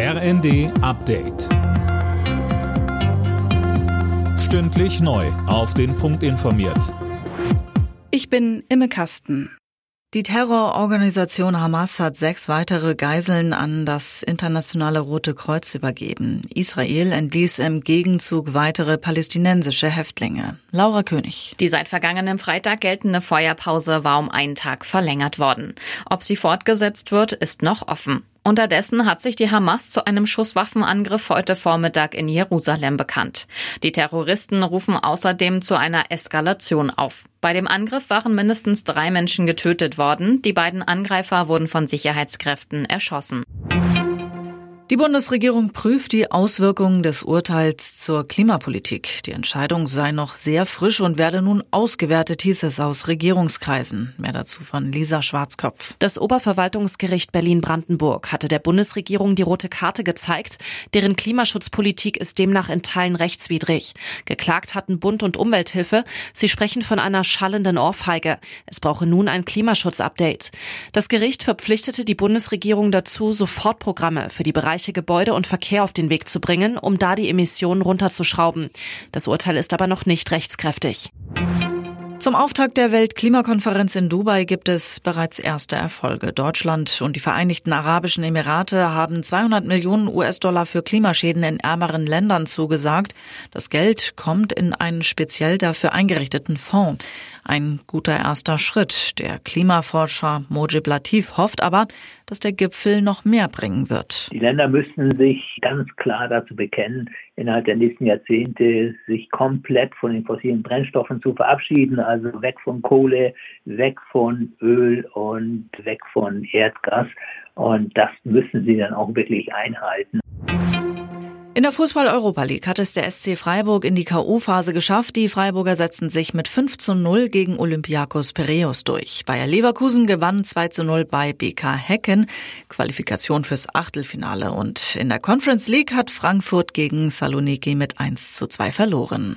RND Update. Stündlich neu. Auf den Punkt informiert. Ich bin Imme Kasten. Die Terrororganisation Hamas hat sechs weitere Geiseln an das Internationale Rote Kreuz übergeben. Israel entließ im Gegenzug weitere palästinensische Häftlinge. Laura König. Die seit vergangenem Freitag geltende Feuerpause war um einen Tag verlängert worden. Ob sie fortgesetzt wird, ist noch offen. Unterdessen hat sich die Hamas zu einem Schusswaffenangriff heute Vormittag in Jerusalem bekannt. Die Terroristen rufen außerdem zu einer Eskalation auf. Bei dem Angriff waren mindestens drei Menschen getötet worden. Die beiden Angreifer wurden von Sicherheitskräften erschossen. Die Bundesregierung prüft die Auswirkungen des Urteils zur Klimapolitik. Die Entscheidung sei noch sehr frisch und werde nun ausgewertet, hieß es aus Regierungskreisen. Mehr dazu von Lisa Schwarzkopf. Das Oberverwaltungsgericht Berlin-Brandenburg hatte der Bundesregierung die rote Karte gezeigt. Deren Klimaschutzpolitik ist demnach in Teilen rechtswidrig. Geklagt hatten Bund und Umwelthilfe. Sie sprechen von einer schallenden Ohrfeige. Es brauche nun ein Klimaschutzupdate. Das Gericht verpflichtete die Bundesregierung dazu, Sofortprogramme für die Bereiche Bereiche Gebäude und Verkehr auf den Weg zu bringen, um da die Emissionen runterzuschrauben. Das Urteil ist aber noch nicht rechtskräftig. Zum Auftakt der Weltklimakonferenz in Dubai gibt es bereits erste Erfolge. Deutschland und die Vereinigten Arabischen Emirate haben 200 Millionen US-Dollar für Klimaschäden in ärmeren Ländern zugesagt. Das Geld kommt in einen speziell dafür eingerichteten Fonds. Ein guter erster Schritt. Der Klimaforscher Mojib Latif hofft aber, dass der Gipfel noch mehr bringen wird. Die Länder müssen sich ganz klar dazu bekennen, innerhalb der nächsten Jahrzehnte sich komplett von den fossilen Brennstoffen zu verabschieden, also weg von Kohle, weg von Öl und weg von Erdgas. Und das müssen sie dann auch wirklich einhalten. In der Fußball-Europa League hat es der SC Freiburg in die K.O.-Phase geschafft. Die Freiburger setzten sich mit 5 zu 0 gegen Olympiakos Piraeus durch. Bayer Leverkusen gewann 2 zu 0 bei BK Hecken. Qualifikation fürs Achtelfinale. Und in der Conference League hat Frankfurt gegen Saloniki mit 1 zu 2 verloren.